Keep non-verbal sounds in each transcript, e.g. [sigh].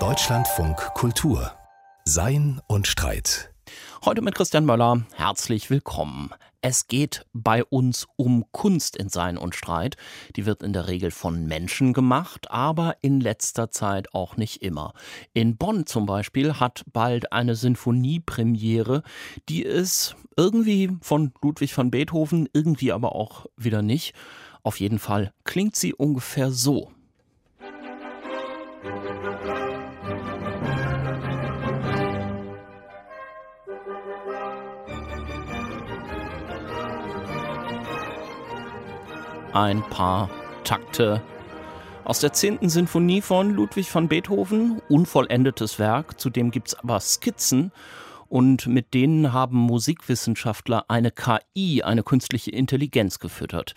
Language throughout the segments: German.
Deutschlandfunk Kultur Sein und Streit. Heute mit Christian Möller. Herzlich willkommen. Es geht bei uns um Kunst in Sein und Streit. Die wird in der Regel von Menschen gemacht, aber in letzter Zeit auch nicht immer. In Bonn zum Beispiel hat bald eine Sinfoniepremiere, die ist irgendwie von Ludwig van Beethoven, irgendwie aber auch wieder nicht. Auf jeden Fall klingt sie ungefähr so. Ein paar Takte aus der 10. Sinfonie von Ludwig van Beethoven, unvollendetes Werk, zudem gibt es aber Skizzen und mit denen haben Musikwissenschaftler eine KI, eine künstliche Intelligenz gefüttert.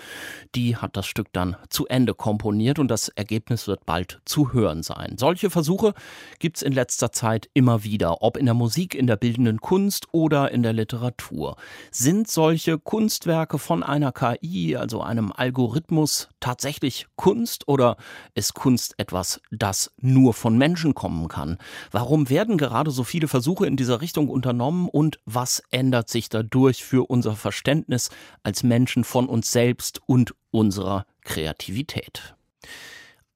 Die hat das Stück dann zu Ende komponiert und das Ergebnis wird bald zu hören sein. Solche Versuche gibt es in letzter Zeit immer wieder, ob in der Musik, in der bildenden Kunst oder in der Literatur. Sind solche Kunstwerke von einer KI, also einem Algorithmus, tatsächlich Kunst oder ist Kunst etwas, das nur von Menschen kommen kann? Warum werden gerade so viele Versuche in dieser Richtung unternommen und was ändert sich dadurch für unser Verständnis als Menschen von uns selbst und unserer Kreativität?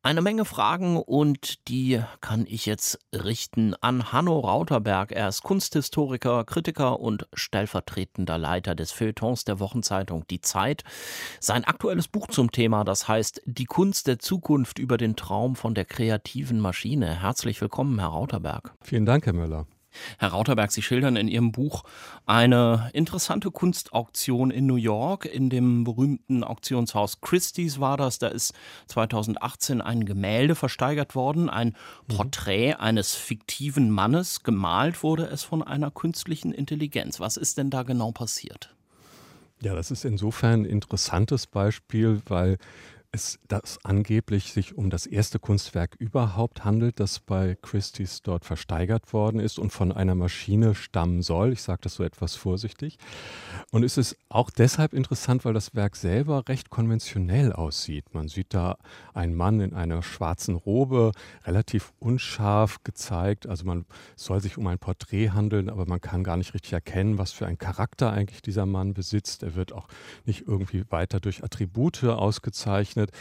Eine Menge Fragen und die kann ich jetzt richten an Hanno Rauterberg. Er ist Kunsthistoriker, Kritiker und stellvertretender Leiter des Feuilletons der Wochenzeitung Die Zeit. Sein aktuelles Buch zum Thema, das heißt Die Kunst der Zukunft über den Traum von der kreativen Maschine. Herzlich willkommen, Herr Rauterberg. Vielen Dank, Herr Müller. Herr Rauterberg, Sie schildern in Ihrem Buch eine interessante Kunstauktion in New York, in dem berühmten Auktionshaus Christie's war das. Da ist 2018 ein Gemälde versteigert worden, ein mhm. Porträt eines fiktiven Mannes. Gemalt wurde es von einer künstlichen Intelligenz. Was ist denn da genau passiert? Ja, das ist insofern ein interessantes Beispiel, weil es das angeblich sich um das erste Kunstwerk überhaupt handelt, das bei Christie's dort versteigert worden ist und von einer Maschine stammen soll. Ich sage das so etwas vorsichtig. Und es ist auch deshalb interessant, weil das Werk selber recht konventionell aussieht. Man sieht da einen Mann in einer schwarzen Robe, relativ unscharf gezeigt. Also man soll sich um ein Porträt handeln, aber man kann gar nicht richtig erkennen, was für einen Charakter eigentlich dieser Mann besitzt. Er wird auch nicht irgendwie weiter durch Attribute ausgezeichnet gezeichnet.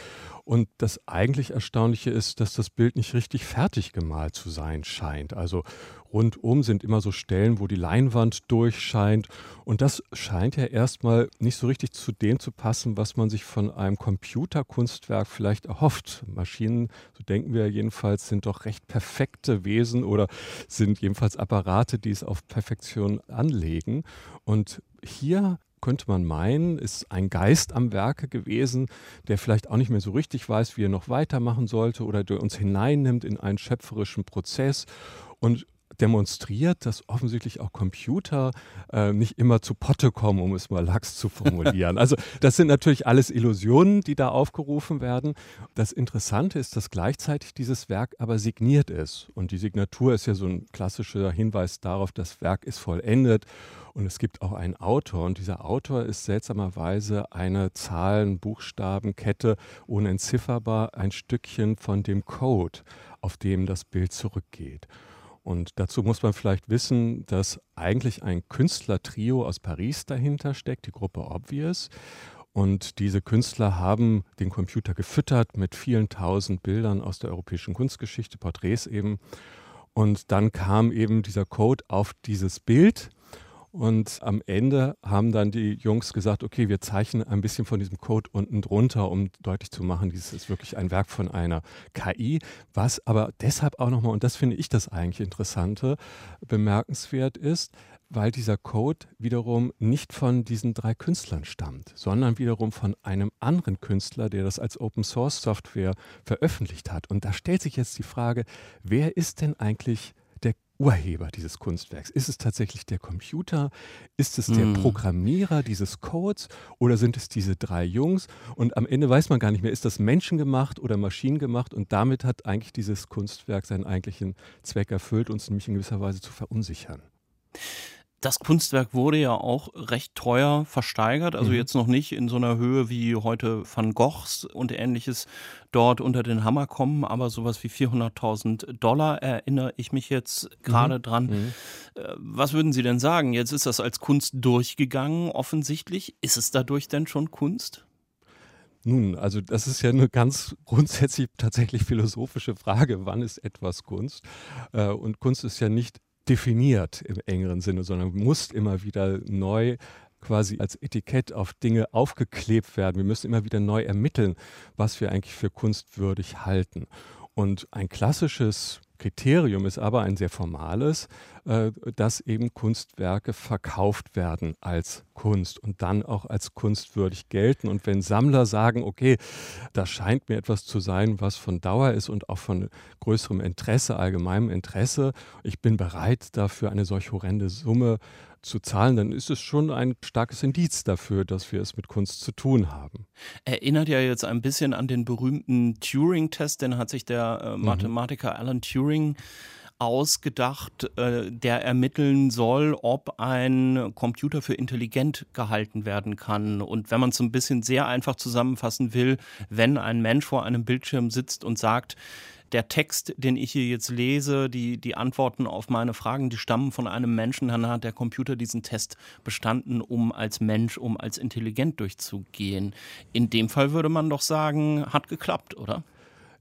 Und das eigentlich Erstaunliche ist, dass das Bild nicht richtig fertig gemalt zu sein scheint. Also rundum sind immer so Stellen, wo die Leinwand durchscheint. Und das scheint ja erstmal nicht so richtig zu dem zu passen, was man sich von einem Computerkunstwerk vielleicht erhofft. Maschinen, so denken wir jedenfalls, sind doch recht perfekte Wesen oder sind jedenfalls Apparate, die es auf Perfektion anlegen. Und hier könnte man meinen, ist ein Geist am Werke gewesen, der vielleicht auch nicht mehr so richtig weiß, wie er noch weitermachen sollte oder der uns hineinnimmt in einen schöpferischen Prozess und demonstriert, dass offensichtlich auch Computer äh, nicht immer zu Potte kommen, um es mal lax zu formulieren. [laughs] also das sind natürlich alles Illusionen, die da aufgerufen werden. Das Interessante ist, dass gleichzeitig dieses Werk aber signiert ist. Und die Signatur ist ja so ein klassischer Hinweis darauf, das Werk ist vollendet. Und es gibt auch einen Autor. Und dieser Autor ist seltsamerweise eine Zahlen-Buchstaben-Kette unentzifferbar, ein Stückchen von dem Code, auf dem das Bild zurückgeht. Und dazu muss man vielleicht wissen, dass eigentlich ein Künstlertrio aus Paris dahinter steckt, die Gruppe Obvious. Und diese Künstler haben den Computer gefüttert mit vielen tausend Bildern aus der europäischen Kunstgeschichte, Porträts eben. Und dann kam eben dieser Code auf dieses Bild und am Ende haben dann die Jungs gesagt, okay, wir zeichnen ein bisschen von diesem Code unten drunter, um deutlich zu machen, dieses ist wirklich ein Werk von einer KI, was aber deshalb auch nochmal, und das finde ich das eigentlich Interessante, bemerkenswert ist, weil dieser Code wiederum nicht von diesen drei Künstlern stammt, sondern wiederum von einem anderen Künstler, der das als Open Source Software veröffentlicht hat. Und da stellt sich jetzt die Frage, wer ist denn eigentlich Urheber dieses Kunstwerks? Ist es tatsächlich der Computer? Ist es der hm. Programmierer dieses Codes? Oder sind es diese drei Jungs? Und am Ende weiß man gar nicht mehr, ist das menschengemacht oder maschinengemacht? Und damit hat eigentlich dieses Kunstwerk seinen eigentlichen Zweck erfüllt, uns nämlich in gewisser Weise zu verunsichern. Das Kunstwerk wurde ja auch recht teuer versteigert, also mhm. jetzt noch nicht in so einer Höhe wie heute Van Goghs und ähnliches dort unter den Hammer kommen, aber sowas wie 400.000 Dollar erinnere ich mich jetzt gerade mhm. dran. Mhm. Äh, was würden Sie denn sagen? Jetzt ist das als Kunst durchgegangen, offensichtlich. Ist es dadurch denn schon Kunst? Nun, also das ist ja eine ganz grundsätzlich tatsächlich philosophische Frage, wann ist etwas Kunst? Äh, und Kunst ist ja nicht definiert im engeren Sinne, sondern muss immer wieder neu quasi als Etikett auf Dinge aufgeklebt werden. Wir müssen immer wieder neu ermitteln, was wir eigentlich für kunstwürdig halten. Und ein klassisches Kriterium ist aber ein sehr formales, äh, dass eben Kunstwerke verkauft werden als Kunst und dann auch als kunstwürdig gelten. Und wenn Sammler sagen, okay, das scheint mir etwas zu sein, was von Dauer ist und auch von größerem Interesse, allgemeinem Interesse, ich bin bereit, dafür eine solch horrende Summe zu zahlen, dann ist es schon ein starkes Indiz dafür, dass wir es mit Kunst zu tun haben. Erinnert ja jetzt ein bisschen an den berühmten Turing-Test, den hat sich der äh, mhm. Mathematiker Alan Turing ausgedacht, äh, der ermitteln soll, ob ein Computer für intelligent gehalten werden kann. Und wenn man es so ein bisschen sehr einfach zusammenfassen will, wenn ein Mensch vor einem Bildschirm sitzt und sagt, der Text, den ich hier jetzt lese, die, die Antworten auf meine Fragen, die stammen von einem Menschen, dann hat der Computer diesen Test bestanden, um als Mensch, um als intelligent durchzugehen. In dem Fall würde man doch sagen, hat geklappt, oder?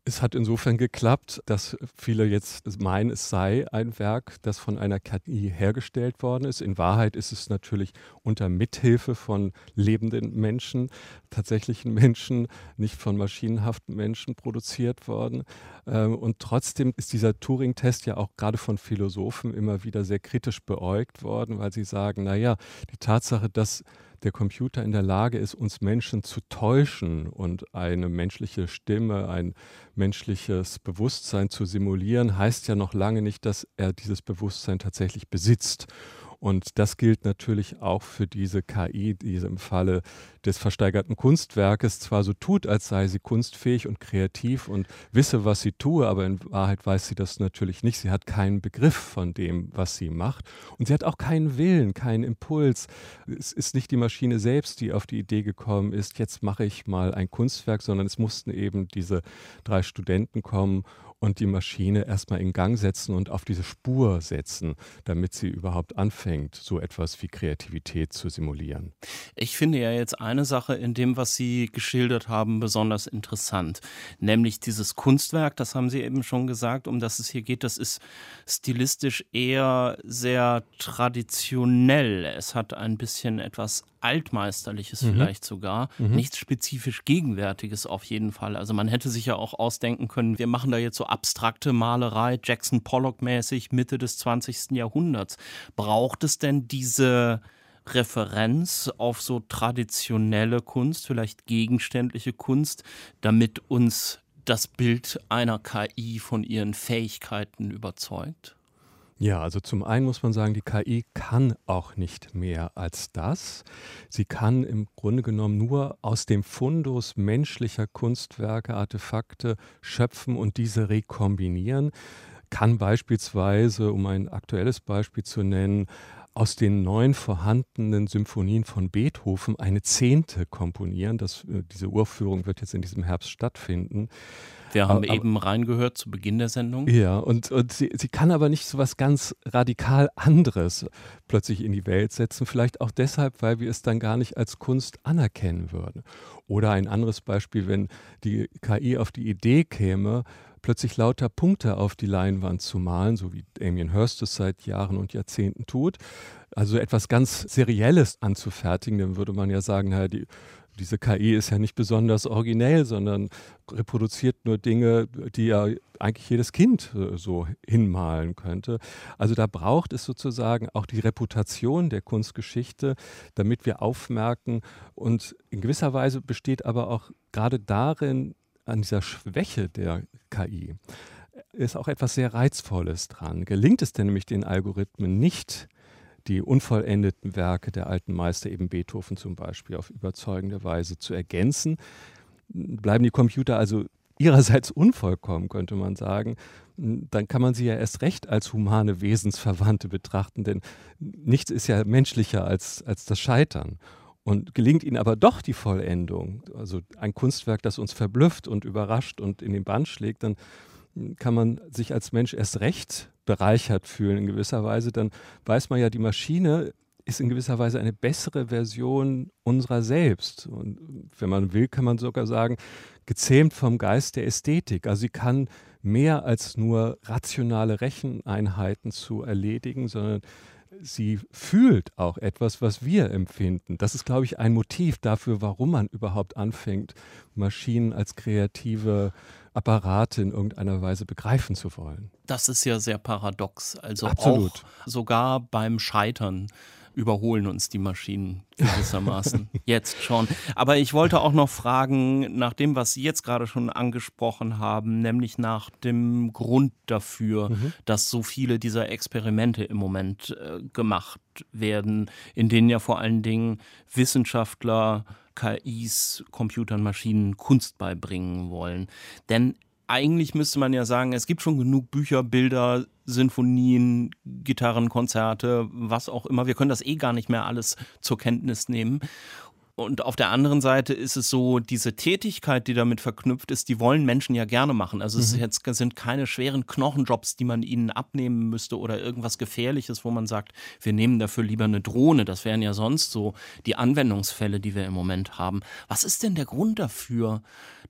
Es hat insofern geklappt, dass viele jetzt meinen, es sei ein Werk, das von einer KI hergestellt worden ist. In Wahrheit ist es natürlich unter Mithilfe von lebenden Menschen, tatsächlichen Menschen, nicht von maschinenhaften Menschen produziert worden. Ähm, und trotzdem ist dieser Turing-Test ja auch gerade von Philosophen immer wieder sehr kritisch beäugt worden, weil sie sagen, naja, die Tatsache, dass der Computer in der Lage ist, uns Menschen zu täuschen und eine menschliche Stimme, ein menschliches Bewusstsein zu simulieren, heißt ja noch lange nicht, dass er dieses Bewusstsein tatsächlich besitzt. Und das gilt natürlich auch für diese KI, die im Falle des versteigerten Kunstwerkes zwar so tut, als sei sie kunstfähig und kreativ und wisse, was sie tue, aber in Wahrheit weiß sie das natürlich nicht. Sie hat keinen Begriff von dem, was sie macht. Und sie hat auch keinen Willen, keinen Impuls. Es ist nicht die Maschine selbst, die auf die Idee gekommen ist, jetzt mache ich mal ein Kunstwerk, sondern es mussten eben diese drei Studenten kommen und die Maschine erstmal in Gang setzen und auf diese Spur setzen, damit sie überhaupt anfängt, so etwas wie Kreativität zu simulieren. Ich finde ja jetzt eine Sache in dem, was Sie geschildert haben, besonders interessant, nämlich dieses Kunstwerk, das haben Sie eben schon gesagt, um das es hier geht, das ist stilistisch eher sehr traditionell. Es hat ein bisschen etwas Altmeisterliches mhm. vielleicht sogar, mhm. nichts spezifisch Gegenwärtiges auf jeden Fall. Also man hätte sich ja auch ausdenken können, wir machen da jetzt so abstrakte Malerei, Jackson Pollock mäßig, Mitte des 20. Jahrhunderts. Braucht es denn diese Referenz auf so traditionelle Kunst, vielleicht gegenständliche Kunst, damit uns das Bild einer KI von ihren Fähigkeiten überzeugt? Ja, also zum einen muss man sagen, die KI kann auch nicht mehr als das. Sie kann im Grunde genommen nur aus dem Fundus menschlicher Kunstwerke, Artefakte schöpfen und diese rekombinieren. Kann beispielsweise, um ein aktuelles Beispiel zu nennen, aus den neun vorhandenen Symphonien von Beethoven eine zehnte komponieren. Das, äh, diese Urführung wird jetzt in diesem Herbst stattfinden. Wir haben aber, eben reingehört zu Beginn der Sendung. Ja, und, und sie, sie kann aber nicht so was ganz radikal anderes plötzlich in die Welt setzen. Vielleicht auch deshalb, weil wir es dann gar nicht als Kunst anerkennen würden. Oder ein anderes Beispiel, wenn die KI auf die Idee käme, plötzlich lauter Punkte auf die Leinwand zu malen, so wie Damien Hirst es seit Jahren und Jahrzehnten tut. Also etwas ganz Serielles anzufertigen, dann würde man ja sagen, naja, die diese KI ist ja nicht besonders originell, sondern reproduziert nur Dinge, die ja eigentlich jedes Kind äh, so hinmalen könnte. Also da braucht es sozusagen auch die Reputation der Kunstgeschichte, damit wir aufmerken. Und in gewisser Weise besteht aber auch gerade darin, an dieser Schwäche der KI, ist auch etwas sehr Reizvolles dran. Gelingt es denn nämlich den Algorithmen nicht, die unvollendeten Werke der alten Meister, eben Beethoven zum Beispiel, auf überzeugende Weise zu ergänzen. Bleiben die Computer also ihrerseits [laughs] unvollkommen, könnte man sagen, dann kann man sie ja erst recht als humane Wesensverwandte betrachten, denn nichts ist ja menschlicher als, als das Scheitern. Und gelingt ihnen aber doch die Vollendung, also ein Kunstwerk, das uns verblüfft und überrascht und in den Bann schlägt, dann kann man sich als Mensch erst recht bereichert fühlen in gewisser Weise. Dann weiß man ja, die Maschine ist in gewisser Weise eine bessere Version unserer selbst. Und wenn man will, kann man sogar sagen, gezähmt vom Geist der Ästhetik. Also sie kann mehr als nur rationale Recheneinheiten zu erledigen, sondern sie fühlt auch etwas, was wir empfinden. Das ist, glaube ich, ein Motiv dafür, warum man überhaupt anfängt, Maschinen als kreative Apparate in irgendeiner Weise begreifen zu wollen. Das ist ja sehr paradox. Also Absolut. auch sogar beim Scheitern überholen uns die Maschinen gewissermaßen. [laughs] jetzt schon. Aber ich wollte auch noch fragen, nach dem, was Sie jetzt gerade schon angesprochen haben, nämlich nach dem Grund dafür, mhm. dass so viele dieser Experimente im Moment äh, gemacht werden, in denen ja vor allen Dingen Wissenschaftler KIs, Computern, Maschinen Kunst beibringen wollen. Denn eigentlich müsste man ja sagen, es gibt schon genug Bücher, Bilder, Sinfonien, Gitarrenkonzerte, was auch immer. Wir können das eh gar nicht mehr alles zur Kenntnis nehmen. Und auf der anderen Seite ist es so, diese Tätigkeit, die damit verknüpft ist, die wollen Menschen ja gerne machen. Also es mhm. jetzt, sind keine schweren Knochenjobs, die man ihnen abnehmen müsste oder irgendwas Gefährliches, wo man sagt, wir nehmen dafür lieber eine Drohne. Das wären ja sonst so die Anwendungsfälle, die wir im Moment haben. Was ist denn der Grund dafür,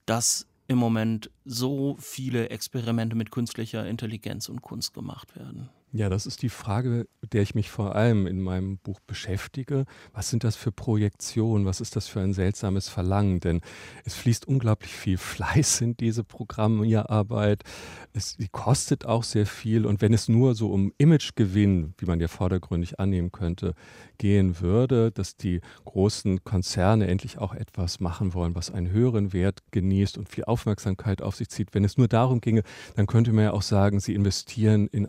dass im Moment so viele Experimente mit künstlicher Intelligenz und Kunst gemacht werden. Ja, das ist die Frage, der ich mich vor allem in meinem Buch beschäftige. Was sind das für Projektionen? Was ist das für ein seltsames Verlangen? Denn es fließt unglaublich viel [laughs] Fleiß in diese Programmierarbeit. Es die kostet auch sehr viel. Und wenn es nur so um Imagegewinn, wie man ja vordergründig annehmen könnte, gehen würde, dass die großen Konzerne endlich auch etwas machen wollen, was einen höheren Wert genießt und viel Aufmerksamkeit auf sich zieht. Wenn es nur darum ginge, dann könnte man ja auch sagen, sie investieren in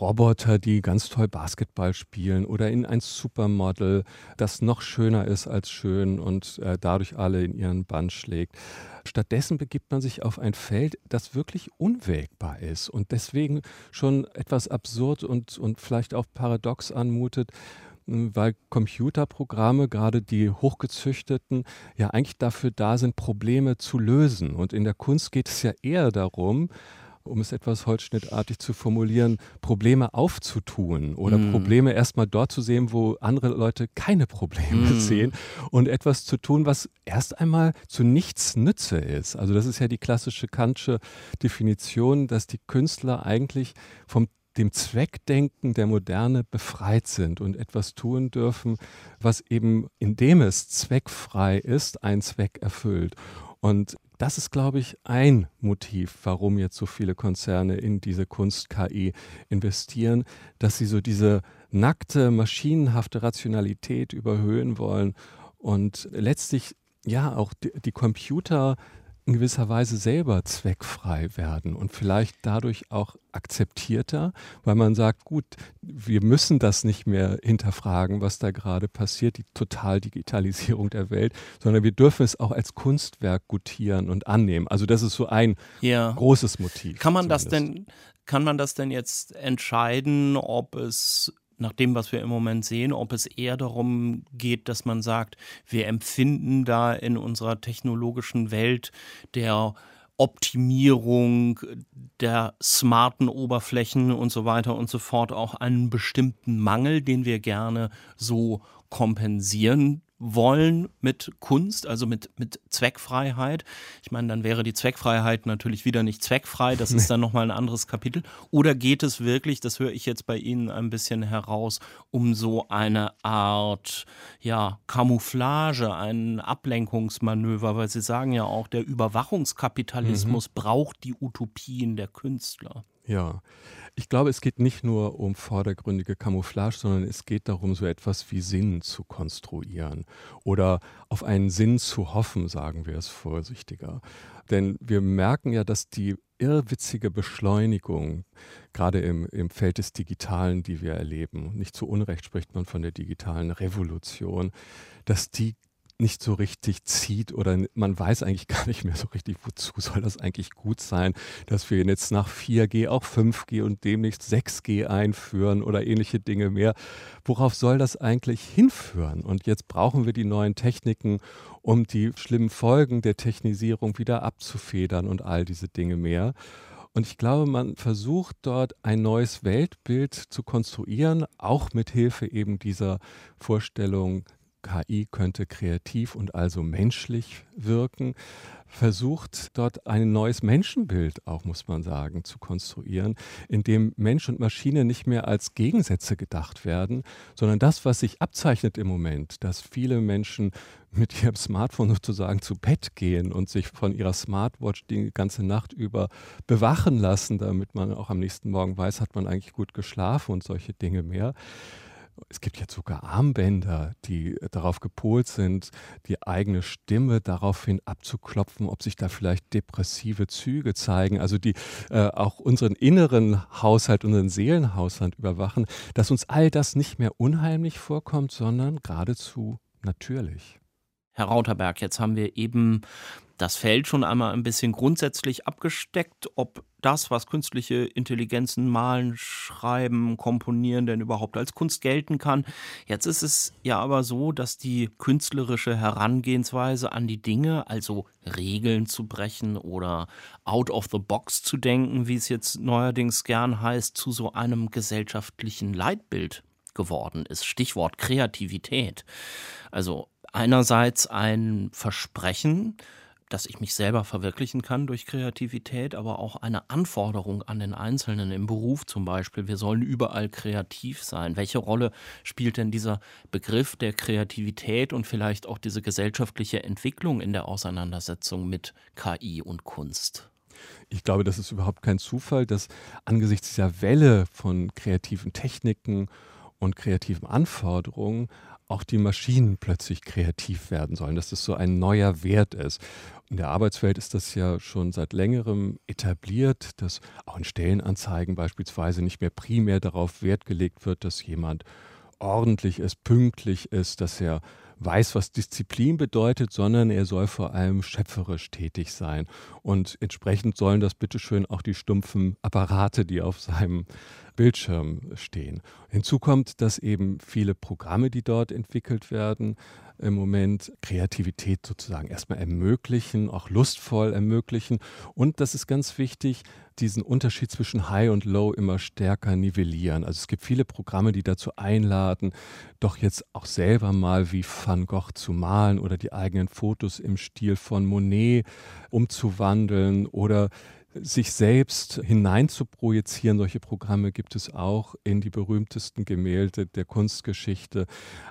Roboter, die ganz toll Basketball spielen oder in ein Supermodel, das noch schöner ist als schön und äh, dadurch alle in ihren Bann schlägt. Stattdessen begibt man sich auf ein Feld, das wirklich unwägbar ist und deswegen schon etwas absurd und, und vielleicht auch paradox anmutet, hm, weil Computerprogramme, gerade die hochgezüchteten, ja eigentlich dafür da sind, Probleme zu lösen. Und in der Kunst geht es ja eher darum, um es etwas holzschnittartig zu formulieren, Probleme aufzutun oder mm. Probleme erstmal dort zu sehen, wo andere Leute keine Probleme mm. sehen und etwas zu tun, was erst einmal zu nichts Nütze ist. Also das ist ja die klassische Kantsche Definition, dass die Künstler eigentlich vom dem Zweckdenken der Moderne befreit sind und etwas tun dürfen, was eben, indem es zweckfrei ist, einen Zweck erfüllt. Und das ist, glaube ich, ein Motiv, warum jetzt so viele Konzerne in diese Kunst-KI investieren, dass sie so diese nackte, maschinenhafte Rationalität überhöhen wollen und letztlich ja auch die, die Computer in gewisser Weise selber zweckfrei werden und vielleicht dadurch auch akzeptierter, weil man sagt, gut, wir müssen das nicht mehr hinterfragen, was da gerade passiert, die Totaldigitalisierung der Welt, sondern wir dürfen es auch als Kunstwerk gutieren und annehmen. Also das ist so ein ja. großes Motiv. Kann man zumindest. das denn, kann man das denn jetzt entscheiden, ob es nach dem, was wir im Moment sehen, ob es eher darum geht, dass man sagt, wir empfinden da in unserer technologischen Welt der Optimierung der smarten Oberflächen und so weiter und so fort auch einen bestimmten Mangel, den wir gerne so kompensieren wollen mit Kunst, also mit, mit Zweckfreiheit. Ich meine, dann wäre die Zweckfreiheit natürlich wieder nicht zweckfrei, das ist dann nochmal ein anderes Kapitel. Oder geht es wirklich, das höre ich jetzt bei Ihnen ein bisschen heraus, um so eine Art, ja, Camouflage, ein Ablenkungsmanöver, weil Sie sagen ja auch, der Überwachungskapitalismus mhm. braucht die Utopien der Künstler. Ja, ich glaube, es geht nicht nur um vordergründige Camouflage, sondern es geht darum, so etwas wie Sinn zu konstruieren oder auf einen Sinn zu hoffen, sagen wir es vorsichtiger. Denn wir merken ja, dass die irrwitzige Beschleunigung, gerade im, im Feld des Digitalen, die wir erleben, nicht zu Unrecht spricht man von der digitalen Revolution, dass die nicht so richtig zieht oder man weiß eigentlich gar nicht mehr so richtig, wozu soll das eigentlich gut sein, dass wir jetzt nach 4G auch 5G und demnächst 6G einführen oder ähnliche Dinge mehr. Worauf soll das eigentlich hinführen? Und jetzt brauchen wir die neuen Techniken, um die schlimmen Folgen der Technisierung wieder abzufedern und all diese Dinge mehr. Und ich glaube, man versucht dort ein neues Weltbild zu konstruieren, auch mit Hilfe eben dieser Vorstellung KI könnte kreativ und also menschlich wirken, versucht dort ein neues Menschenbild auch, muss man sagen, zu konstruieren, in dem Mensch und Maschine nicht mehr als Gegensätze gedacht werden, sondern das, was sich abzeichnet im Moment, dass viele Menschen mit ihrem Smartphone sozusagen zu Bett gehen und sich von ihrer Smartwatch die ganze Nacht über bewachen lassen, damit man auch am nächsten Morgen weiß, hat man eigentlich gut geschlafen und solche Dinge mehr es gibt jetzt sogar Armbänder, die darauf gepolt sind, die eigene Stimme daraufhin abzuklopfen, ob sich da vielleicht depressive Züge zeigen, also die äh, auch unseren inneren Haushalt, unseren Seelenhaushalt überwachen, dass uns all das nicht mehr unheimlich vorkommt, sondern geradezu natürlich. Herr Rauterberg, jetzt haben wir eben das Feld schon einmal ein bisschen grundsätzlich abgesteckt, ob das, was künstliche Intelligenzen malen, schreiben, komponieren, denn überhaupt als Kunst gelten kann. Jetzt ist es ja aber so, dass die künstlerische Herangehensweise an die Dinge, also Regeln zu brechen oder out of the box zu denken, wie es jetzt neuerdings gern heißt, zu so einem gesellschaftlichen Leitbild geworden ist. Stichwort Kreativität. Also einerseits ein Versprechen, dass ich mich selber verwirklichen kann durch Kreativität, aber auch eine Anforderung an den Einzelnen im Beruf zum Beispiel. Wir sollen überall kreativ sein. Welche Rolle spielt denn dieser Begriff der Kreativität und vielleicht auch diese gesellschaftliche Entwicklung in der Auseinandersetzung mit KI und Kunst? Ich glaube, das ist überhaupt kein Zufall, dass angesichts dieser Welle von kreativen Techniken und kreativen Anforderungen auch die Maschinen plötzlich kreativ werden sollen, dass das so ein neuer Wert ist. In der Arbeitswelt ist das ja schon seit längerem etabliert, dass auch in Stellenanzeigen beispielsweise nicht mehr primär darauf Wert gelegt wird, dass jemand ordentlich ist, pünktlich ist, dass er weiß, was Disziplin bedeutet, sondern er soll vor allem schöpferisch tätig sein. Und entsprechend sollen das bitteschön auch die stumpfen Apparate, die auf seinem Bildschirm stehen. Hinzu kommt, dass eben viele Programme, die dort entwickelt werden, im Moment Kreativität sozusagen erstmal ermöglichen, auch lustvoll ermöglichen. Und das ist ganz wichtig, diesen Unterschied zwischen High und Low immer stärker nivellieren. Also es gibt viele Programme, die dazu einladen, doch jetzt auch selber mal wie Van Gogh zu malen oder die eigenen Fotos im Stil von Monet umzuwandeln oder sich selbst hinein zu projizieren. Solche Programme gibt es auch in die berühmtesten Gemälde der Kunstgeschichte.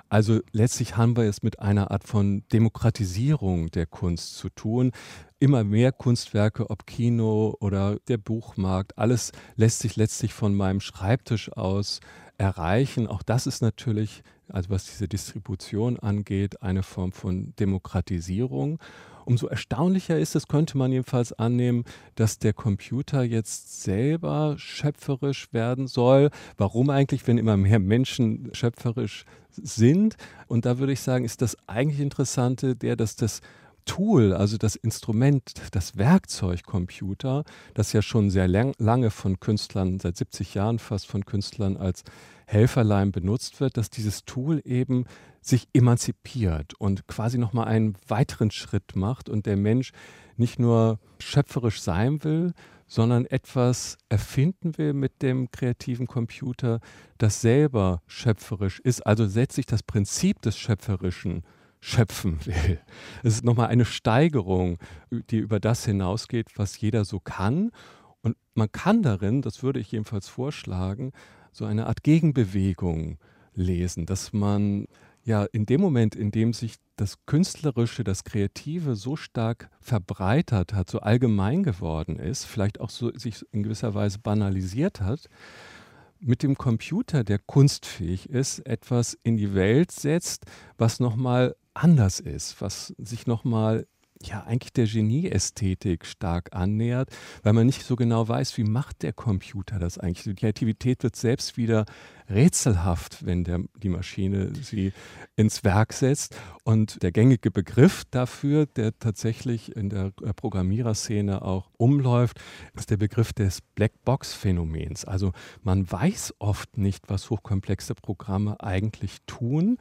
Also letztlich haben wir es mit einer Art von Demokratisierung der Kunst zu tun. Immer mehr Kunstwerke, ob Kino oder der Buchmarkt, alles lässt sich letztlich von meinem Schreibtisch aus erreichen. Auch das ist natürlich, also was diese Distribution angeht, eine Form von Demokratisierung. Umso erstaunlicher ist es, könnte man jedenfalls annehmen, dass der Computer jetzt selber schöpferisch werden soll. Warum eigentlich, wenn immer mehr Menschen schöpferisch sind? Und da würde ich sagen, ist das eigentlich Interessante, der, dass das Tool, also das Instrument, das Werkzeug Computer, das ja schon sehr lang, lange von Künstlern, seit 70 Jahren fast von Künstlern als Helferlein benutzt wird, dass dieses Tool eben sich emanzipiert und quasi nochmal einen weiteren Schritt macht und der Mensch nicht nur schöpferisch sein will, sondern etwas erfinden will mit dem kreativen Computer, das selber schöpferisch ist, also letztlich das Prinzip des Schöpferischen schöpfen will. Es ist nochmal eine Steigerung, die über das hinausgeht, was jeder so kann. Und man kann darin, das würde ich jedenfalls vorschlagen, so eine Art Gegenbewegung lesen, dass man ja in dem Moment, in dem sich das Künstlerische, das Kreative so stark verbreitert hat, so allgemein geworden ist, vielleicht auch so sich in gewisser Weise banalisiert hat, mit dem Computer, der kunstfähig ist, etwas in die Welt setzt, was nochmal anders ist, was sich nochmal ja eigentlich der Genieästhetik stark annähert, weil man nicht so genau weiß, wie macht der Computer das eigentlich. Die Kreativität wird selbst wieder rätselhaft, wenn der, die Maschine sie ins Werk setzt. Und der gängige Begriff dafür, der tatsächlich in der äh, Programmiererszene auch umläuft, ist der Begriff des Blackbox-Phänomens. Also man weiß oft nicht, was hochkomplexe Programme eigentlich tun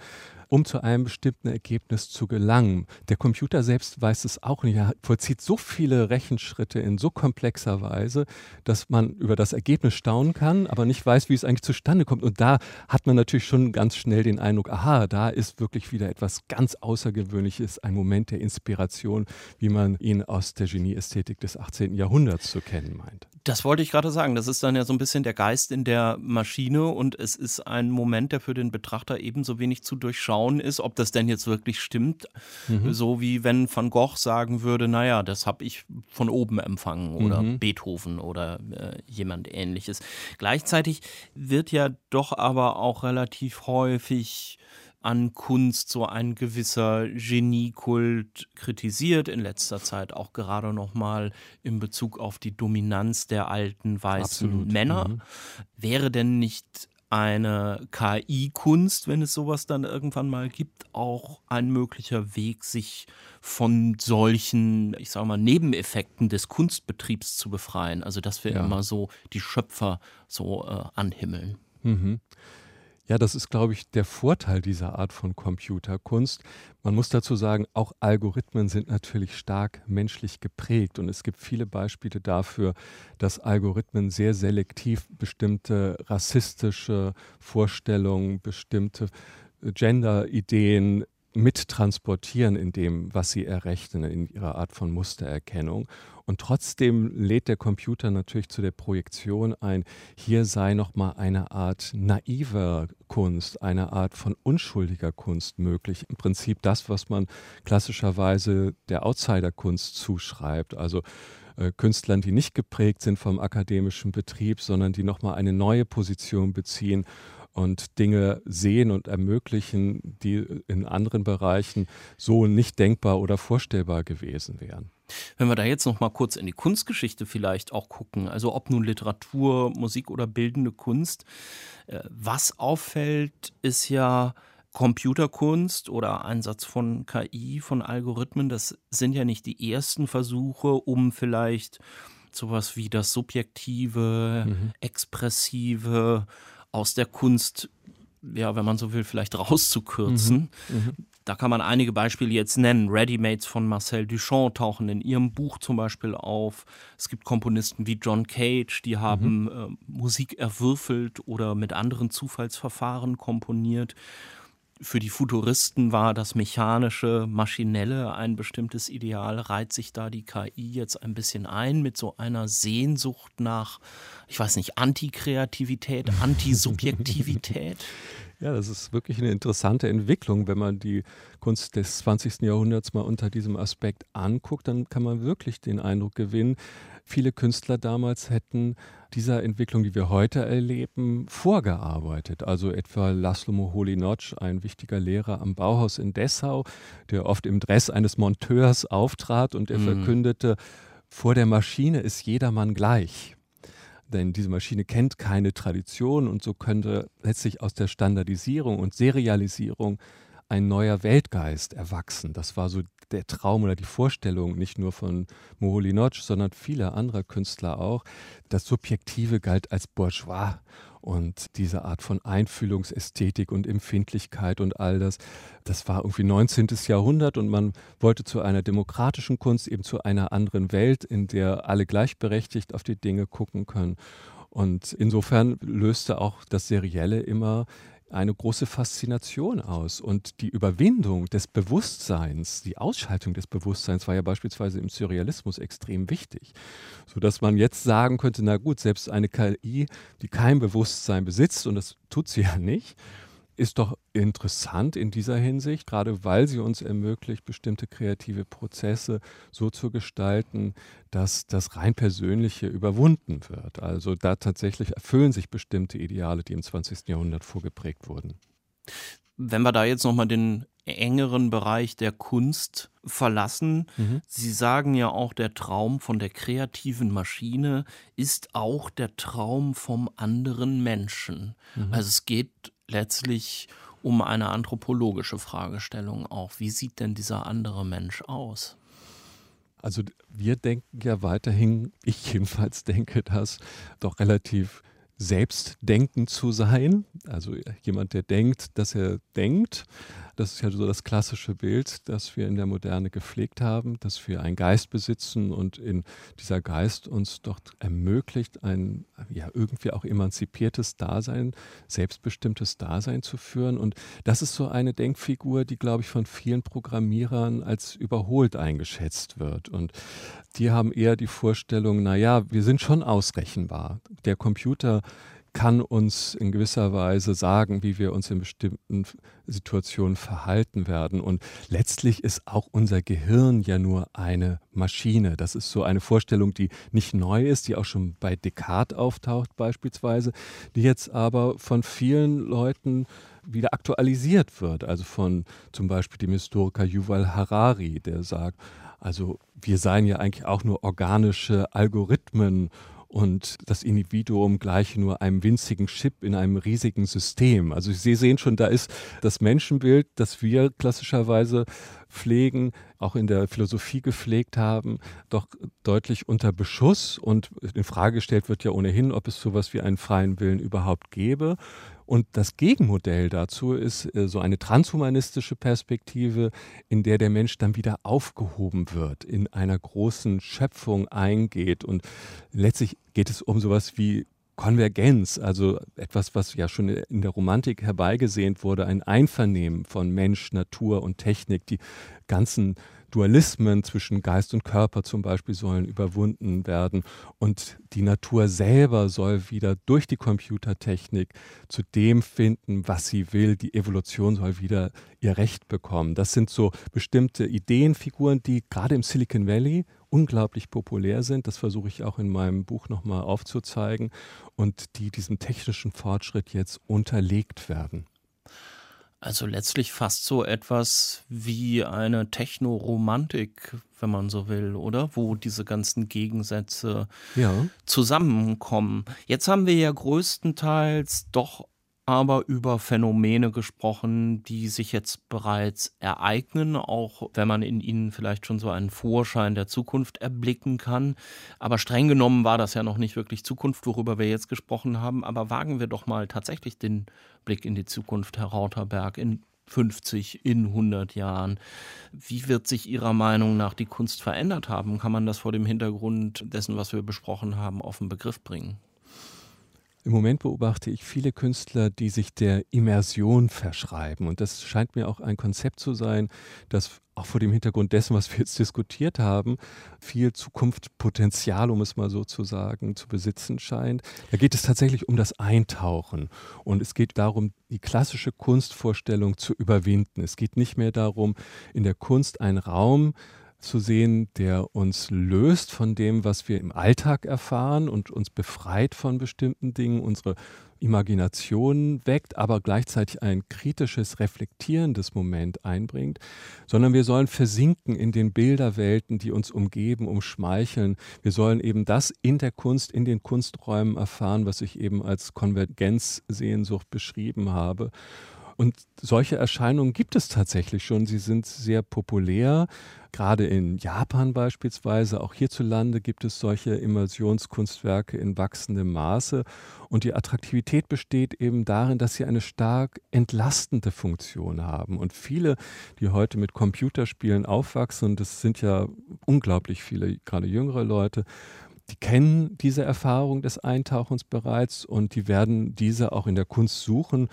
um zu einem bestimmten Ergebnis zu gelangen. Der Computer selbst weiß es auch nicht. Er vollzieht so viele Rechenschritte in so komplexer Weise, dass man über das Ergebnis staunen kann, aber nicht weiß, wie es eigentlich zustande kommt. Da hat man natürlich schon ganz schnell den Eindruck, aha, da ist wirklich wieder etwas ganz Außergewöhnliches, ein Moment der Inspiration, wie man ihn aus der Genieästhetik des 18. Jahrhunderts zu kennen meint. Das wollte ich gerade sagen. Das ist dann ja so ein bisschen der Geist in der Maschine und es ist ein Moment, der für den Betrachter ebenso wenig zu durchschauen ist, ob das denn jetzt wirklich stimmt. Mhm. So wie wenn Van Gogh sagen würde, naja, das habe ich von oben empfangen oder mhm. Beethoven oder äh, jemand ähnliches. Gleichzeitig wird ja doch aber auch relativ häufig an Kunst so ein gewisser Geniekult kritisiert, in letzter Zeit auch gerade nochmal in Bezug auf die Dominanz der alten weißen Absolut. Männer. Mhm. Wäre denn nicht eine KI-Kunst, wenn es sowas dann irgendwann mal gibt, auch ein möglicher Weg, sich von solchen, ich sage mal, Nebeneffekten des Kunstbetriebs zu befreien. Also dass wir ja. immer so die Schöpfer so äh, anhimmeln. Mhm. Ja, das ist, glaube ich, der Vorteil dieser Art von Computerkunst. Man muss dazu sagen, auch Algorithmen sind natürlich stark menschlich geprägt und es gibt viele Beispiele dafür, dass Algorithmen sehr selektiv bestimmte rassistische Vorstellungen, bestimmte Gender-Ideen mittransportieren in dem, was sie errechnen, in ihrer Art von Mustererkennung. Und trotzdem lädt der Computer natürlich zu der Projektion ein, hier sei nochmal eine Art naiver Kunst, eine Art von unschuldiger Kunst möglich. Im Prinzip das, was man klassischerweise der Outsider-Kunst zuschreibt. Also äh, Künstlern, die nicht geprägt sind vom akademischen Betrieb, sondern die nochmal eine neue Position beziehen und Dinge sehen und ermöglichen, die in anderen Bereichen so nicht denkbar oder vorstellbar gewesen wären. Wenn wir da jetzt noch mal kurz in die Kunstgeschichte vielleicht auch gucken, also ob nun Literatur, Musik oder bildende Kunst, äh, was auffällt, ist ja Computerkunst oder Einsatz von KI, von Algorithmen, das sind ja nicht die ersten Versuche, um vielleicht sowas wie das Subjektive, mhm. Expressive, aus der Kunst, ja, wenn man so will, vielleicht rauszukürzen. Mhm. Mhm. Da kann man einige Beispiele jetzt nennen. Readymates von Marcel Duchamp tauchen in ihrem Buch zum Beispiel auf. Es gibt Komponisten wie John Cage, die haben mhm. äh, Musik erwürfelt oder mit anderen Zufallsverfahren komponiert. Für die Futuristen war das mechanische, maschinelle ein bestimmtes Ideal. Reiht sich da die KI jetzt ein bisschen ein mit so einer Sehnsucht nach, ich weiß nicht, Antikreativität, [laughs] Antisubjektivität? Ja, das ist wirklich eine interessante Entwicklung. Wenn man die Kunst des 20. Jahrhunderts mal unter diesem Aspekt anguckt, dann kann man wirklich den Eindruck gewinnen, viele Künstler damals hätten dieser Entwicklung, die wir heute erleben, vorgearbeitet. Also etwa Laszlo Moholy-Nagy, ein wichtiger Lehrer am Bauhaus in Dessau, der oft im Dress eines Monteurs auftrat und er mhm. verkündete, vor der Maschine ist jedermann gleich. Denn diese Maschine kennt keine Tradition und so könnte letztlich aus der Standardisierung und Serialisierung ein neuer Weltgeist erwachsen. Das war so der Traum oder die Vorstellung nicht nur von Moholy Nagy, sondern vieler anderer Künstler auch. Das Subjektive galt als bourgeois und diese Art von Einfühlungsästhetik und Empfindlichkeit und all das, das war irgendwie 19. Jahrhundert und man wollte zu einer demokratischen Kunst, eben zu einer anderen Welt, in der alle gleichberechtigt auf die Dinge gucken können. Und insofern löste auch das Serielle immer eine große Faszination aus. Und die Überwindung des Bewusstseins, die Ausschaltung des Bewusstseins war ja beispielsweise im Surrealismus extrem wichtig. Sodass man jetzt sagen könnte, na gut, selbst eine KI, die kein Bewusstsein besitzt, und das tut sie ja nicht, ist doch interessant in dieser Hinsicht, gerade weil sie uns ermöglicht, bestimmte kreative Prozesse so zu gestalten, dass das rein Persönliche überwunden wird. Also da tatsächlich erfüllen sich bestimmte Ideale, die im 20. Jahrhundert vorgeprägt wurden. Wenn wir da jetzt nochmal den engeren Bereich der Kunst verlassen. Mhm. Sie sagen ja auch, der Traum von der kreativen Maschine ist auch der Traum vom anderen Menschen. Mhm. Also es geht letztlich um eine anthropologische Fragestellung auch. Wie sieht denn dieser andere Mensch aus? Also wir denken ja weiterhin, ich jedenfalls denke das, doch relativ selbstdenkend zu sein. Also jemand, der denkt, dass er denkt. Das ist ja so das klassische Bild, das wir in der Moderne gepflegt haben, dass wir einen Geist besitzen und in dieser Geist uns doch ermöglicht, ein ja irgendwie auch emanzipiertes Dasein, selbstbestimmtes Dasein zu führen. Und das ist so eine Denkfigur, die, glaube ich, von vielen Programmierern als überholt eingeschätzt wird. Und die haben eher die Vorstellung, naja, wir sind schon ausrechenbar. Der Computer kann uns in gewisser Weise sagen, wie wir uns in bestimmten Situationen verhalten werden. Und letztlich ist auch unser Gehirn ja nur eine Maschine. Das ist so eine Vorstellung, die nicht neu ist, die auch schon bei Descartes auftaucht beispielsweise, die jetzt aber von vielen Leuten wieder aktualisiert wird. Also von zum Beispiel dem Historiker Yuval Harari, der sagt, also wir seien ja eigentlich auch nur organische Algorithmen und das Individuum gleich nur einem winzigen Chip in einem riesigen System. Also Sie sehen schon, da ist das Menschenbild, das wir klassischerweise pflegen, auch in der Philosophie gepflegt haben, doch deutlich unter Beschuss und in Frage gestellt wird ja ohnehin, ob es sowas wie einen freien Willen überhaupt gäbe. Und das Gegenmodell dazu ist äh, so eine transhumanistische Perspektive, in der der Mensch dann wieder aufgehoben wird, in einer großen Schöpfung eingeht. Und letztlich geht es um sowas wie Konvergenz, also etwas, was ja schon in der Romantik herbeigesehnt wurde, ein Einvernehmen von Mensch, Natur und Technik, die ganzen Dualismen zwischen Geist und Körper zum Beispiel sollen überwunden werden und die Natur selber soll wieder durch die Computertechnik zu dem finden, was sie will. Die Evolution soll wieder ihr Recht bekommen. Das sind so bestimmte Ideenfiguren, die gerade im Silicon Valley unglaublich populär sind. Das versuche ich auch in meinem Buch nochmal aufzuzeigen und die diesem technischen Fortschritt jetzt unterlegt werden. Also letztlich fast so etwas wie eine Technoromantik, wenn man so will, oder? Wo diese ganzen Gegensätze ja. zusammenkommen. Jetzt haben wir ja größtenteils doch aber über Phänomene gesprochen, die sich jetzt bereits ereignen, auch wenn man in ihnen vielleicht schon so einen Vorschein der Zukunft erblicken kann. Aber streng genommen war das ja noch nicht wirklich Zukunft, worüber wir jetzt gesprochen haben. Aber wagen wir doch mal tatsächlich den Blick in die Zukunft, Herr Rauterberg, in 50, in 100 Jahren. Wie wird sich Ihrer Meinung nach die Kunst verändert haben? Kann man das vor dem Hintergrund dessen, was wir besprochen haben, auf den Begriff bringen? Im Moment beobachte ich viele Künstler, die sich der Immersion verschreiben. Und das scheint mir auch ein Konzept zu sein, das auch vor dem Hintergrund dessen, was wir jetzt diskutiert haben, viel Zukunftspotenzial, um es mal so zu sagen, zu besitzen scheint. Da geht es tatsächlich um das Eintauchen. Und es geht darum, die klassische Kunstvorstellung zu überwinden. Es geht nicht mehr darum, in der Kunst einen Raum zu sehen, der uns löst von dem, was wir im Alltag erfahren und uns befreit von bestimmten Dingen, unsere Imagination weckt, aber gleichzeitig ein kritisches, reflektierendes Moment einbringt, sondern wir sollen versinken in den Bilderwelten, die uns umgeben, umschmeicheln. Wir sollen eben das in der Kunst, in den Kunsträumen erfahren, was ich eben als Konvergenzsehnsucht beschrieben habe. Und solche Erscheinungen gibt es tatsächlich schon. Sie sind sehr populär. Gerade in Japan beispielsweise, auch hierzulande gibt es solche Immersionskunstwerke in wachsendem Maße. Und die Attraktivität besteht eben darin, dass sie eine stark entlastende Funktion haben. Und viele, die heute mit Computerspielen aufwachsen, und das sind ja unglaublich viele, gerade jüngere Leute, die kennen diese Erfahrung des Eintauchens bereits und die werden diese auch in der Kunst suchen.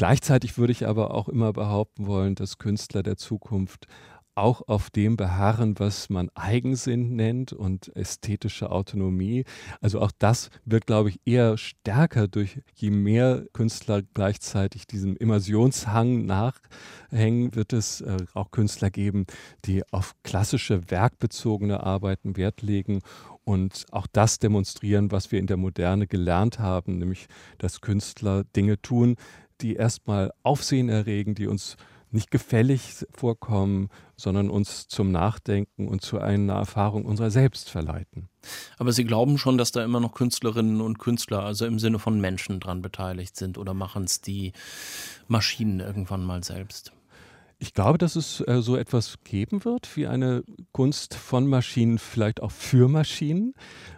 Gleichzeitig würde ich aber auch immer behaupten wollen, dass Künstler der Zukunft auch auf dem beharren, was man Eigensinn nennt und ästhetische Autonomie. Also auch das wird, glaube ich, eher stärker durch je mehr Künstler gleichzeitig diesem Immersionshang nachhängen, wird es äh, auch Künstler geben, die auf klassische werkbezogene Arbeiten Wert legen und auch das demonstrieren, was wir in der Moderne gelernt haben, nämlich dass Künstler Dinge tun, die erstmal Aufsehen erregen, die uns nicht gefällig vorkommen, sondern uns zum Nachdenken und zu einer Erfahrung unserer selbst verleiten. Aber Sie glauben schon, dass da immer noch Künstlerinnen und Künstler, also im Sinne von Menschen, dran beteiligt sind oder machen es die Maschinen irgendwann mal selbst? Ich glaube, dass es äh, so etwas geben wird wie eine Kunst von Maschinen, vielleicht auch für Maschinen,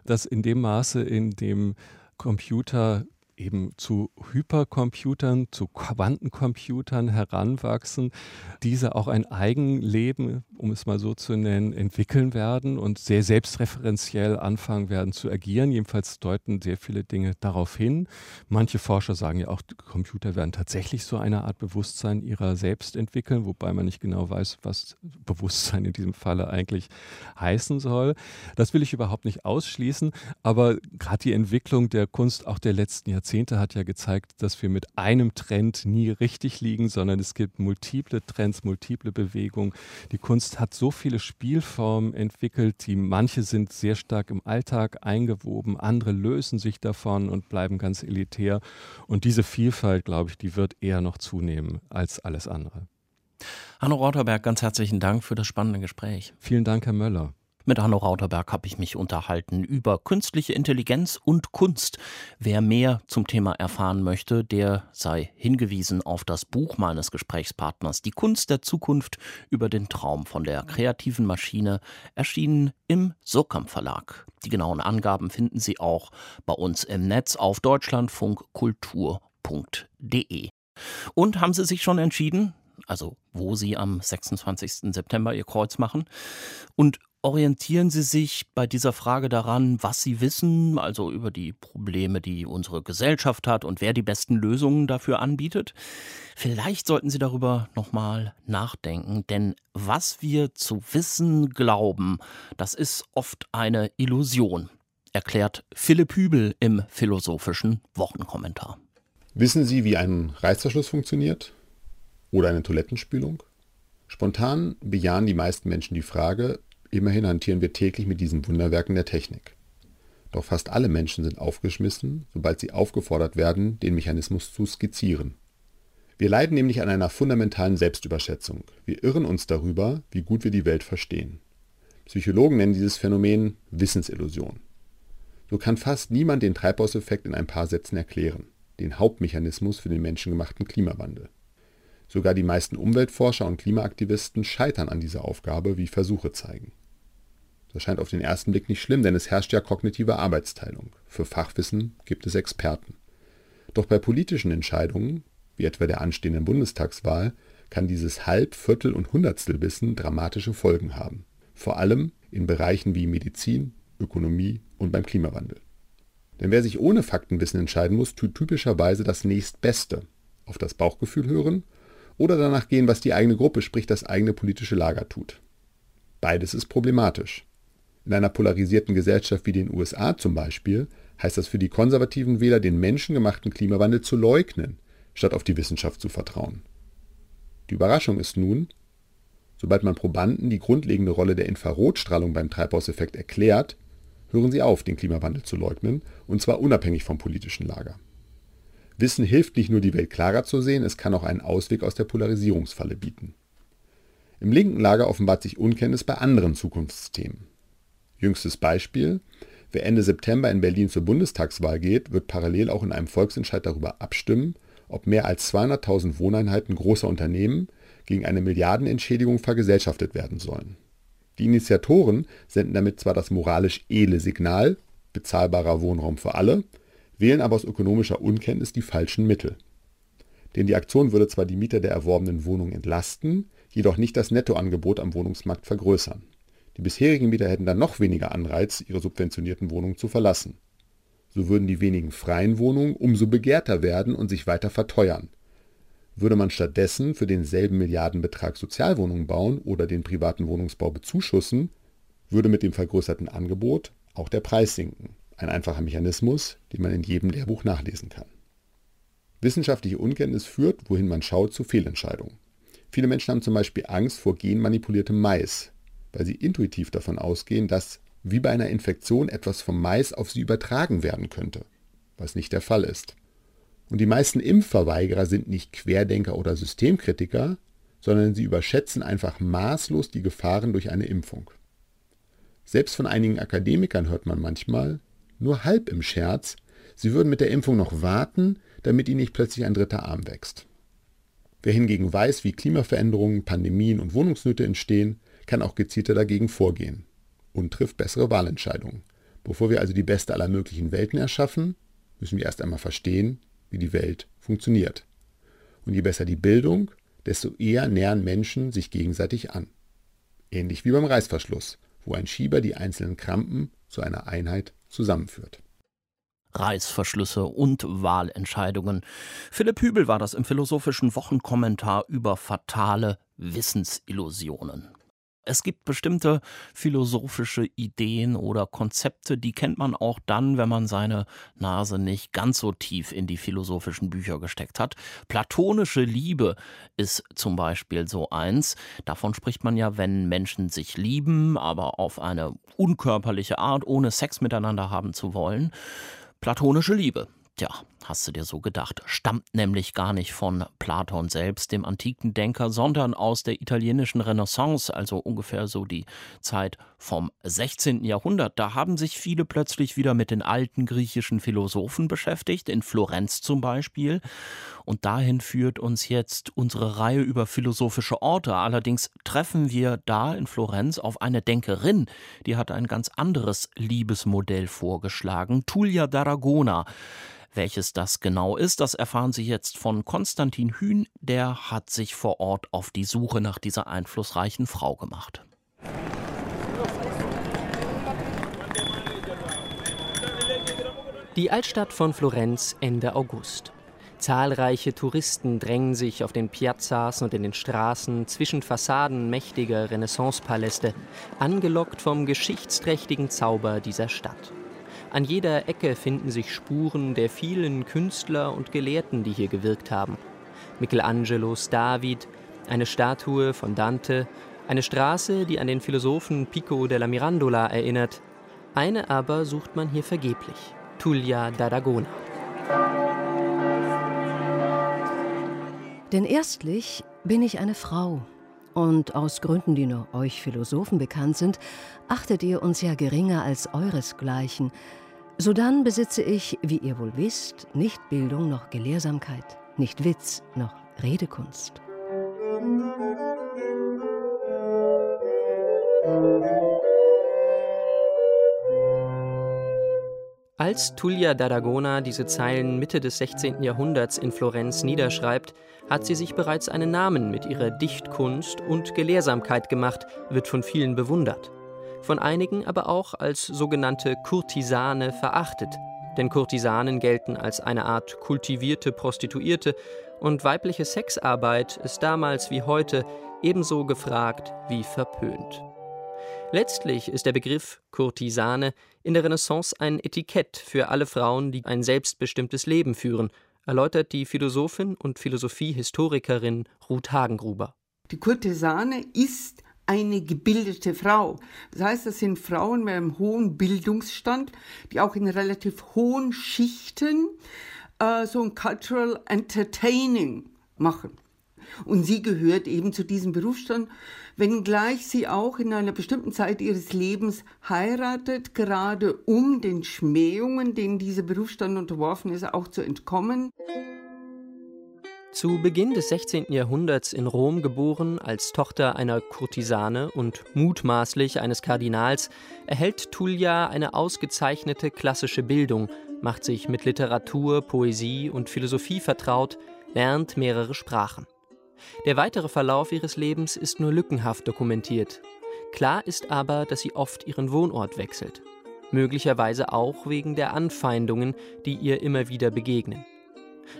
dass in dem Maße, in dem Computer eben zu Hypercomputern, zu Quantencomputern heranwachsen, diese auch ein Eigenleben, um es mal so zu nennen, entwickeln werden und sehr selbstreferenziell anfangen werden zu agieren. Jedenfalls deuten sehr viele Dinge darauf hin. Manche Forscher sagen ja auch, Computer werden tatsächlich so eine Art Bewusstsein ihrer selbst entwickeln, wobei man nicht genau weiß, was Bewusstsein in diesem Falle eigentlich heißen soll. Das will ich überhaupt nicht ausschließen, aber gerade die Entwicklung der Kunst auch der letzten Jahrzehnte Jahrzehnte hat ja gezeigt, dass wir mit einem Trend nie richtig liegen, sondern es gibt multiple Trends, multiple Bewegungen. Die Kunst hat so viele Spielformen entwickelt, die manche sind sehr stark im Alltag eingewoben, andere lösen sich davon und bleiben ganz elitär. Und diese Vielfalt, glaube ich, die wird eher noch zunehmen als alles andere. Hanno Rauterberg, ganz herzlichen Dank für das spannende Gespräch. Vielen Dank, Herr Möller. Mit Hanno Rauterberg habe ich mich unterhalten über künstliche Intelligenz und Kunst. Wer mehr zum Thema erfahren möchte, der sei hingewiesen auf das Buch meines Gesprächspartners Die Kunst der Zukunft über den Traum von der kreativen Maschine, erschienen im Surkamp Verlag. Die genauen Angaben finden Sie auch bei uns im Netz auf deutschlandfunkkultur.de. Und haben Sie sich schon entschieden, also wo Sie am 26. September Ihr Kreuz machen? Und orientieren Sie sich bei dieser Frage daran, was Sie wissen, also über die Probleme, die unsere Gesellschaft hat und wer die besten Lösungen dafür anbietet? Vielleicht sollten Sie darüber nochmal nachdenken, denn was wir zu wissen glauben, das ist oft eine Illusion, erklärt Philipp Hübel im philosophischen Wochenkommentar. Wissen Sie, wie ein Reißverschluss funktioniert? Oder eine Toilettenspülung? Spontan bejahen die meisten Menschen die Frage, Immerhin hantieren wir täglich mit diesen Wunderwerken der Technik. Doch fast alle Menschen sind aufgeschmissen, sobald sie aufgefordert werden, den Mechanismus zu skizzieren. Wir leiden nämlich an einer fundamentalen Selbstüberschätzung. Wir irren uns darüber, wie gut wir die Welt verstehen. Psychologen nennen dieses Phänomen Wissensillusion. So kann fast niemand den Treibhauseffekt in ein paar Sätzen erklären, den Hauptmechanismus für den menschengemachten Klimawandel. Sogar die meisten Umweltforscher und Klimaaktivisten scheitern an dieser Aufgabe, wie Versuche zeigen. Das scheint auf den ersten Blick nicht schlimm, denn es herrscht ja kognitive Arbeitsteilung. Für Fachwissen gibt es Experten. Doch bei politischen Entscheidungen, wie etwa der anstehenden Bundestagswahl, kann dieses Halb-, Viertel- und Hundertstelwissen dramatische Folgen haben. Vor allem in Bereichen wie Medizin, Ökonomie und beim Klimawandel. Denn wer sich ohne Faktenwissen entscheiden muss, tut typischerweise das Nächstbeste. Auf das Bauchgefühl hören oder danach gehen, was die eigene Gruppe, sprich das eigene politische Lager tut. Beides ist problematisch. In einer polarisierten Gesellschaft wie den USA zum Beispiel heißt das für die konservativen Wähler, den menschengemachten Klimawandel zu leugnen, statt auf die Wissenschaft zu vertrauen. Die Überraschung ist nun, sobald man Probanden die grundlegende Rolle der Infrarotstrahlung beim Treibhauseffekt erklärt, hören sie auf, den Klimawandel zu leugnen, und zwar unabhängig vom politischen Lager. Wissen hilft nicht nur, die Welt klarer zu sehen, es kann auch einen Ausweg aus der Polarisierungsfalle bieten. Im linken Lager offenbart sich Unkenntnis bei anderen Zukunftsthemen. Jüngstes Beispiel: Wer Ende September in Berlin zur Bundestagswahl geht, wird parallel auch in einem Volksentscheid darüber abstimmen, ob mehr als 200.000 Wohneinheiten großer Unternehmen gegen eine Milliardenentschädigung vergesellschaftet werden sollen. Die Initiatoren senden damit zwar das moralisch edle Signal bezahlbarer Wohnraum für alle, wählen aber aus ökonomischer Unkenntnis die falschen Mittel. Denn die Aktion würde zwar die Mieter der erworbenen Wohnungen entlasten, jedoch nicht das Nettoangebot am Wohnungsmarkt vergrößern die bisherigen Mieter hätten dann noch weniger Anreiz, ihre subventionierten Wohnungen zu verlassen. So würden die wenigen freien Wohnungen umso begehrter werden und sich weiter verteuern. Würde man stattdessen für denselben Milliardenbetrag Sozialwohnungen bauen oder den privaten Wohnungsbau bezuschussen, würde mit dem vergrößerten Angebot auch der Preis sinken. Ein einfacher Mechanismus, den man in jedem Lehrbuch nachlesen kann. Wissenschaftliche Unkenntnis führt, wohin man schaut, zu Fehlentscheidungen. Viele Menschen haben zum Beispiel Angst vor genmanipuliertem Mais, weil sie intuitiv davon ausgehen, dass wie bei einer Infektion etwas vom Mais auf sie übertragen werden könnte, was nicht der Fall ist. Und die meisten Impfverweigerer sind nicht Querdenker oder Systemkritiker, sondern sie überschätzen einfach maßlos die Gefahren durch eine Impfung. Selbst von einigen Akademikern hört man manchmal, nur halb im Scherz, sie würden mit der Impfung noch warten, damit ihnen nicht plötzlich ein dritter Arm wächst. Wer hingegen weiß, wie Klimaveränderungen, Pandemien und Wohnungsnöte entstehen, kann auch gezielter dagegen vorgehen und trifft bessere Wahlentscheidungen. Bevor wir also die beste aller möglichen Welten erschaffen, müssen wir erst einmal verstehen, wie die Welt funktioniert. Und je besser die Bildung, desto eher nähern Menschen sich gegenseitig an. Ähnlich wie beim Reißverschluss, wo ein Schieber die einzelnen Krampen zu einer Einheit zusammenführt. Reißverschlüsse und Wahlentscheidungen. Philipp Hübel war das im philosophischen Wochenkommentar über fatale Wissensillusionen. Es gibt bestimmte philosophische Ideen oder Konzepte, die kennt man auch dann, wenn man seine Nase nicht ganz so tief in die philosophischen Bücher gesteckt hat. Platonische Liebe ist zum Beispiel so eins. Davon spricht man ja, wenn Menschen sich lieben, aber auf eine unkörperliche Art, ohne Sex miteinander haben zu wollen. Platonische Liebe. Tja, hast du dir so gedacht, stammt nämlich gar nicht von Platon selbst, dem antiken Denker, sondern aus der italienischen Renaissance, also ungefähr so die Zeit vom 16. Jahrhundert. Da haben sich viele plötzlich wieder mit den alten griechischen Philosophen beschäftigt, in Florenz zum Beispiel. Und dahin führt uns jetzt unsere Reihe über philosophische Orte. Allerdings treffen wir da in Florenz auf eine Denkerin, die hat ein ganz anderes Liebesmodell vorgeschlagen, Tullia d'Aragona. Welches das genau ist, das erfahren Sie jetzt von Konstantin Hühn. Der hat sich vor Ort auf die Suche nach dieser einflussreichen Frau gemacht. Die Altstadt von Florenz Ende August. Zahlreiche Touristen drängen sich auf den Piazzas und in den Straßen zwischen Fassaden mächtiger Renaissancepaläste, angelockt vom geschichtsträchtigen Zauber dieser Stadt. An jeder Ecke finden sich Spuren der vielen Künstler und Gelehrten, die hier gewirkt haben. Michelangelos David, eine Statue von Dante, eine Straße, die an den Philosophen Pico della Mirandola erinnert. Eine aber sucht man hier vergeblich: Tullia d'Aragona. Denn erstlich bin ich eine Frau. Und aus Gründen, die nur euch Philosophen bekannt sind, achtet ihr uns ja geringer als euresgleichen, Sodann besitze ich, wie ihr wohl wisst, nicht Bildung noch Gelehrsamkeit, nicht Witz noch Redekunst. Als Tullia d'Aragona diese Zeilen Mitte des 16. Jahrhunderts in Florenz niederschreibt, hat sie sich bereits einen Namen mit ihrer Dichtkunst und Gelehrsamkeit gemacht, wird von vielen bewundert von einigen aber auch als sogenannte Kurtisane verachtet, denn Kurtisanen gelten als eine Art kultivierte Prostituierte und weibliche Sexarbeit ist damals wie heute ebenso gefragt wie verpönt. Letztlich ist der Begriff Kurtisane in der Renaissance ein Etikett für alle Frauen, die ein selbstbestimmtes Leben führen, erläutert die Philosophin und Philosophiehistorikerin Ruth Hagengruber. Die Kurtisane ist eine gebildete Frau. Das heißt, das sind Frauen mit einem hohen Bildungsstand, die auch in relativ hohen Schichten äh, so ein Cultural Entertaining machen. Und sie gehört eben zu diesem Berufsstand, wenngleich sie auch in einer bestimmten Zeit ihres Lebens heiratet, gerade um den Schmähungen, denen dieser Berufsstand unterworfen ist, auch zu entkommen. Zu Beginn des 16. Jahrhunderts in Rom geboren, als Tochter einer Kurtisane und mutmaßlich eines Kardinals, erhält Tullia eine ausgezeichnete klassische Bildung, macht sich mit Literatur, Poesie und Philosophie vertraut, lernt mehrere Sprachen. Der weitere Verlauf ihres Lebens ist nur lückenhaft dokumentiert. Klar ist aber, dass sie oft ihren Wohnort wechselt. Möglicherweise auch wegen der Anfeindungen, die ihr immer wieder begegnen.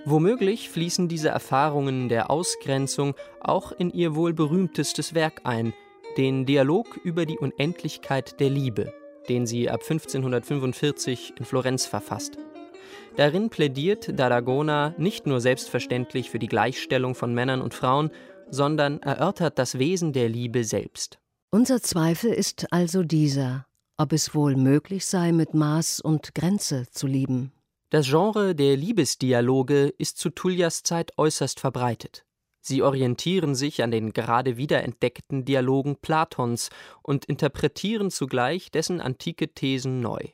Womöglich fließen diese Erfahrungen der Ausgrenzung auch in ihr wohl berühmtestes Werk ein, den Dialog über die Unendlichkeit der Liebe, den sie ab 1545 in Florenz verfasst. Darin plädiert D'Aragona nicht nur selbstverständlich für die Gleichstellung von Männern und Frauen, sondern erörtert das Wesen der Liebe selbst. Unser Zweifel ist also dieser, ob es wohl möglich sei, mit Maß und Grenze zu lieben. Das Genre der Liebesdialoge ist zu Tullias Zeit äußerst verbreitet. Sie orientieren sich an den gerade wiederentdeckten Dialogen Platons und interpretieren zugleich dessen antike Thesen neu.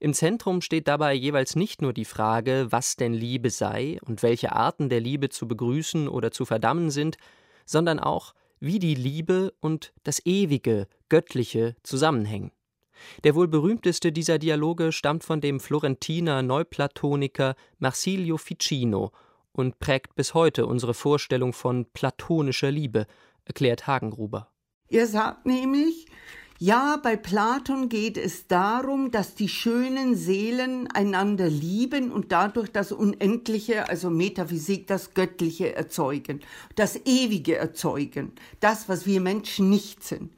Im Zentrum steht dabei jeweils nicht nur die Frage, was denn Liebe sei und welche Arten der Liebe zu begrüßen oder zu verdammen sind, sondern auch, wie die Liebe und das Ewige, Göttliche zusammenhängen. Der wohl berühmteste dieser Dialoge stammt von dem Florentiner Neuplatoniker Marsilio Ficino und prägt bis heute unsere Vorstellung von platonischer Liebe, erklärt Hagengruber. Er sagt nämlich, ja, bei Platon geht es darum, dass die schönen Seelen einander lieben und dadurch das Unendliche, also Metaphysik, das Göttliche erzeugen, das Ewige erzeugen, das, was wir Menschen nicht sind.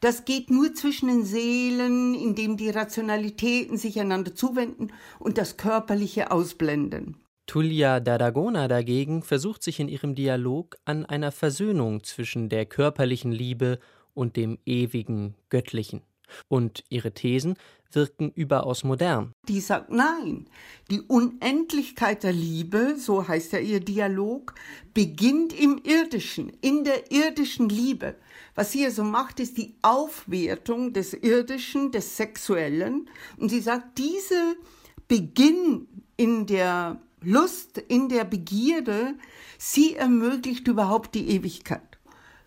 Das geht nur zwischen den Seelen, indem die Rationalitäten sich einander zuwenden und das Körperliche ausblenden. Tullia d'Aragona dagegen versucht sich in ihrem Dialog an einer Versöhnung zwischen der körperlichen Liebe und dem ewigen Göttlichen. Und ihre Thesen wirken überaus modern. Die sagt nein. Die Unendlichkeit der Liebe, so heißt ja ihr Dialog, beginnt im Irdischen, in der irdischen Liebe. Was sie also macht, ist die Aufwertung des Irdischen, des Sexuellen. Und sie sagt, diese Beginn in der Lust, in der Begierde, sie ermöglicht überhaupt die Ewigkeit.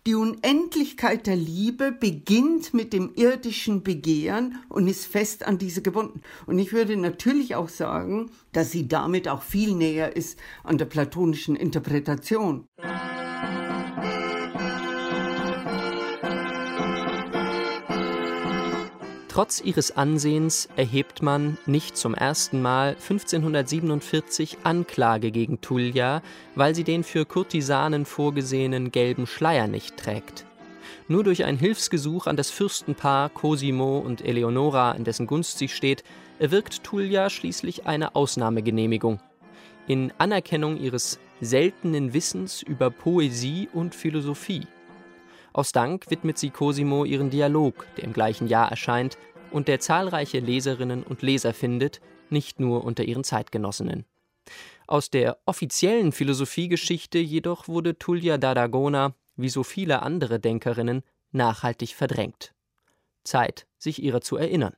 Die Unendlichkeit der Liebe beginnt mit dem irdischen Begehren und ist fest an diese gebunden. Und ich würde natürlich auch sagen, dass sie damit auch viel näher ist an der platonischen Interpretation. Trotz ihres Ansehens erhebt man nicht zum ersten Mal 1547 Anklage gegen Tullia, weil sie den für Kurtisanen vorgesehenen gelben Schleier nicht trägt. Nur durch ein Hilfsgesuch an das Fürstenpaar Cosimo und Eleonora, in dessen Gunst sie steht, erwirkt Tullia schließlich eine Ausnahmegenehmigung. In Anerkennung ihres seltenen Wissens über Poesie und Philosophie. Aus Dank widmet sie Cosimo ihren Dialog, der im gleichen Jahr erscheint und der zahlreiche Leserinnen und Leser findet, nicht nur unter ihren Zeitgenossinnen. Aus der offiziellen Philosophiegeschichte jedoch wurde Tullia d'Aragona, wie so viele andere Denkerinnen, nachhaltig verdrängt. Zeit, sich ihrer zu erinnern.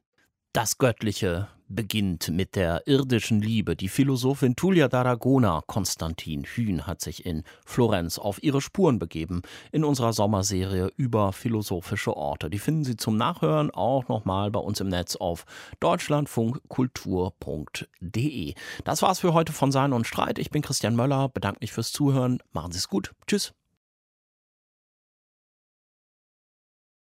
Das Göttliche beginnt mit der irdischen Liebe. Die Philosophin Tulia d'Aragona, Konstantin Hühn, hat sich in Florenz auf ihre Spuren begeben in unserer Sommerserie über philosophische Orte. Die finden Sie zum Nachhören auch nochmal bei uns im Netz auf deutschlandfunkkultur.de. Das war's für heute von Sein und Streit. Ich bin Christian Möller, bedanke mich fürs Zuhören. Machen Sie es gut. Tschüss.